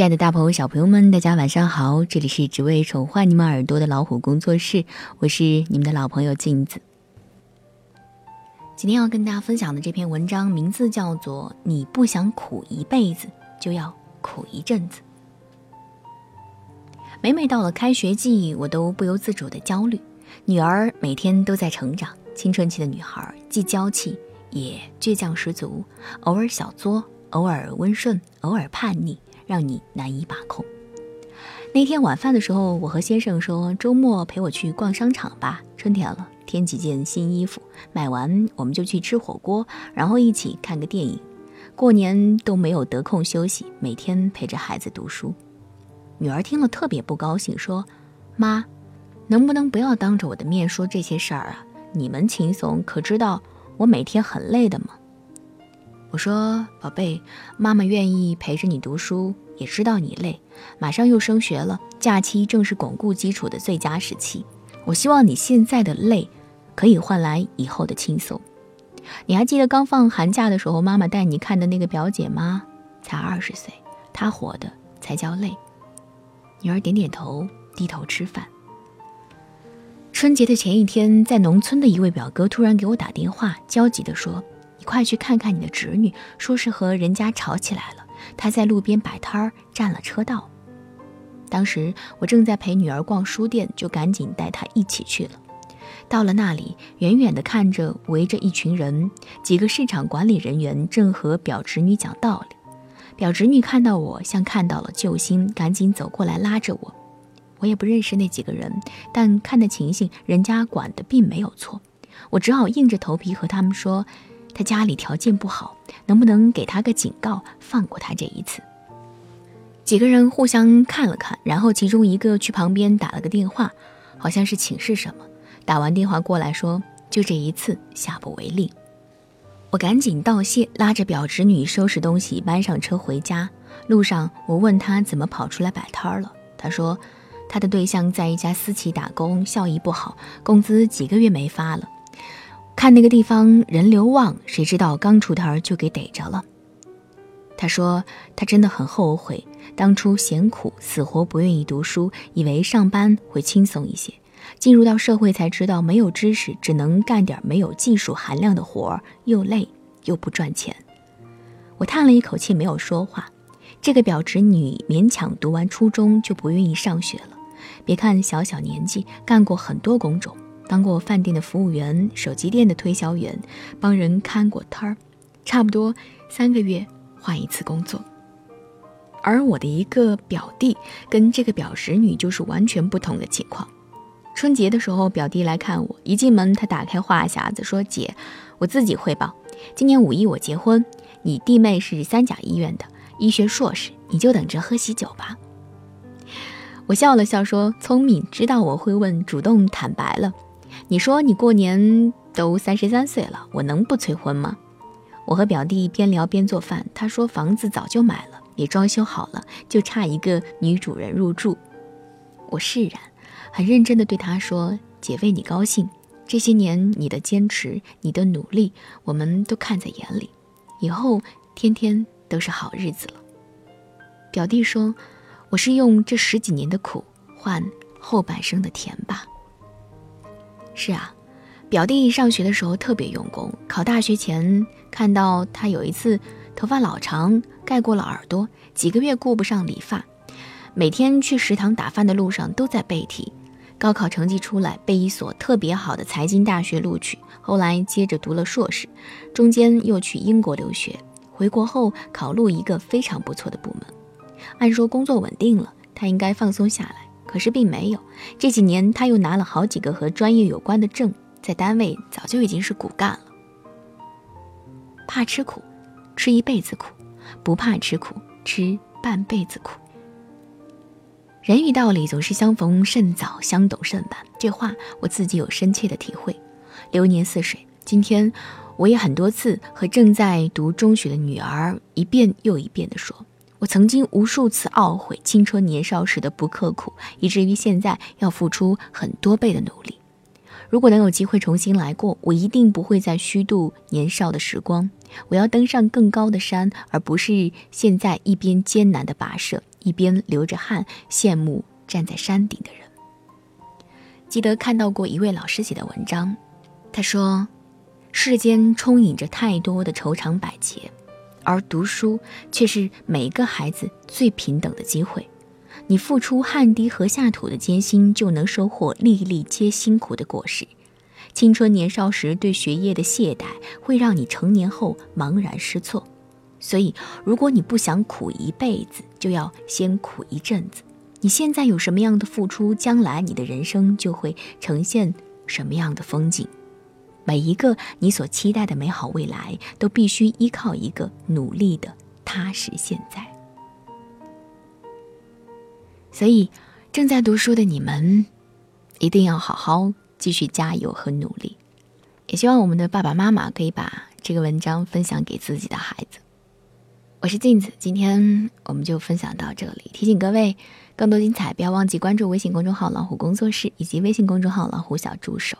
亲爱的大朋友、小朋友们，大家晚上好！这里是只为宠坏你们耳朵的老虎工作室，我是你们的老朋友镜子。今天要跟大家分享的这篇文章名字叫做《你不想苦一辈子，就要苦一阵子》。每每到了开学季，我都不由自主的焦虑。女儿每天都在成长，青春期的女孩既娇气也倔强十足，偶尔小作，偶尔温顺，偶尔叛逆。让你难以把控。那天晚饭的时候，我和先生说，周末陪我去逛商场吧。春天了，添几件新衣服，买完我们就去吃火锅，然后一起看个电影。过年都没有得空休息，每天陪着孩子读书。女儿听了特别不高兴，说：“妈，能不能不要当着我的面说这些事儿啊？你们轻松，可知道我每天很累的吗？”我说：“宝贝，妈妈愿意陪着你读书，也知道你累。马上又升学了，假期正是巩固基础的最佳时期。我希望你现在的累，可以换来以后的轻松。你还记得刚放寒假的时候，妈妈带你看的那个表姐吗？才二十岁，她活的才叫累。”女儿点点头，低头吃饭。春节的前一天，在农村的一位表哥突然给我打电话，焦急地说。你快去看看你的侄女，说是和人家吵起来了。他在路边摆摊儿，占了车道。当时我正在陪女儿逛书店，就赶紧带她一起去了。到了那里，远远地看着围着一群人，几个市场管理人员正和表侄女讲道理。表侄女看到我，像看到了救星，赶紧走过来拉着我。我也不认识那几个人，但看的情形，人家管的并没有错。我只好硬着头皮和他们说。他家里条件不好，能不能给他个警告，放过他这一次？几个人互相看了看，然后其中一个去旁边打了个电话，好像是请示什么。打完电话过来说：“就这一次，下不为例。”我赶紧道谢，拉着表侄女收拾东西，搬上车回家。路上，我问他怎么跑出来摆摊了。他说，他的对象在一家私企打工，效益不好，工资几个月没发了。看那个地方人流旺，谁知道刚出摊就给逮着了。他说他真的很后悔，当初嫌苦，死活不愿意读书，以为上班会轻松一些，进入到社会才知道没有知识，只能干点没有技术含量的活儿，又累又不赚钱。我叹了一口气，没有说话。这个表侄女勉强读完初中就不愿意上学了，别看小小年纪，干过很多工种。当过饭店的服务员、手机店的推销员，帮人看过摊儿，差不多三个月换一次工作。而我的一个表弟跟这个表侄女就是完全不同的情况。春节的时候，表弟来看我，一进门他打开话匣子说：“姐，我自己汇报，今年五一我结婚，你弟妹是三甲医院的医学硕士，你就等着喝喜酒吧。”我笑了笑说：“聪明，知道我会问，主动坦白了。”你说你过年都三十三岁了，我能不催婚吗？我和表弟边聊边做饭。他说房子早就买了，也装修好了，就差一个女主人入住。我释然，很认真地对他说：“姐为你高兴，这些年你的坚持，你的努力，我们都看在眼里，以后天天都是好日子了。”表弟说：“我是用这十几年的苦换后半生的甜吧。”是啊，表弟上学的时候特别用功。考大学前看到他有一次头发老长，盖过了耳朵，几个月顾不上理发，每天去食堂打饭的路上都在背题。高考成绩出来，被一所特别好的财经大学录取，后来接着读了硕士，中间又去英国留学。回国后考入一个非常不错的部门，按说工作稳定了，他应该放松下来。可是并没有，这几年他又拿了好几个和专业有关的证，在单位早就已经是骨干了。怕吃苦，吃一辈子苦；不怕吃苦，吃半辈子苦。人与道理总是相逢甚早，相懂甚晚。这话我自己有深切的体会。流年似水，今天我也很多次和正在读中学的女儿一遍又一遍地说。我曾经无数次懊悔青春年少时的不刻苦，以至于现在要付出很多倍的努力。如果能有机会重新来过，我一定不会再虚度年少的时光。我要登上更高的山，而不是现在一边艰难的跋涉，一边流着汗羡慕站在山顶的人。记得看到过一位老师写的文章，他说：“世间充盈着太多的愁肠百结，而读书却是每个孩子最平等的机会。你付出汗滴禾下土的艰辛，就能收获粒粒皆辛苦的果实。青春年少时对学业的懈怠，会让你成年后茫然失措。所以，如果你不想苦一辈子，就要先苦一阵子。”你现在有什么样的付出，将来你的人生就会呈现什么样的风景。每一个你所期待的美好未来，都必须依靠一个努力的踏实现在。所以，正在读书的你们，一定要好好继续加油和努力。也希望我们的爸爸妈妈可以把这个文章分享给自己的孩子。我是镜子，今天我们就分享到这里。提醒各位，更多精彩不要忘记关注微信公众号“老虎工作室”以及微信公众号“老虎小助手”。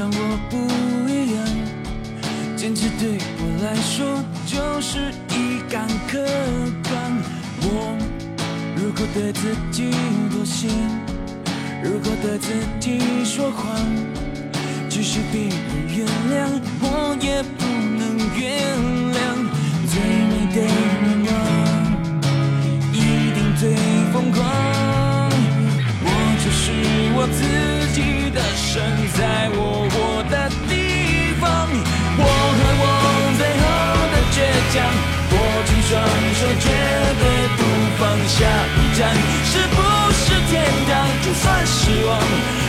让我不一样。坚持对我来说就是一杆客观。我如果对自己妥协，如果对自己说谎，即使别人原谅，我也不能原谅。one.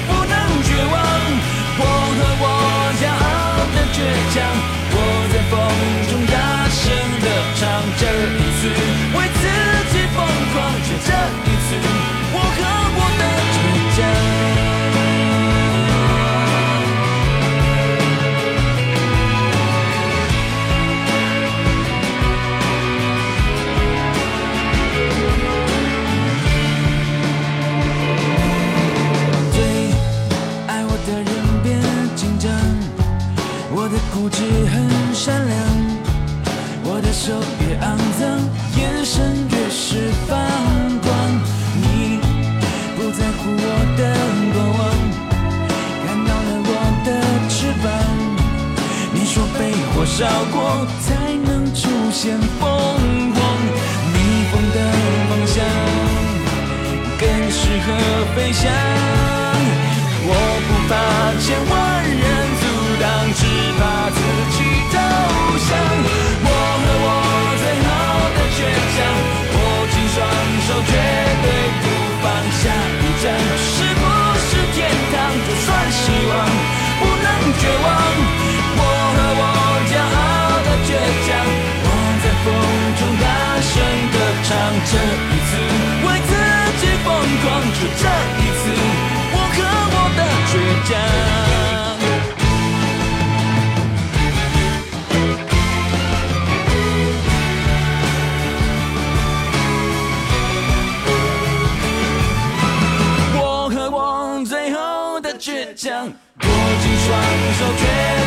绕过才能出现凤凰，逆风的方向更适合飞翔。双手，却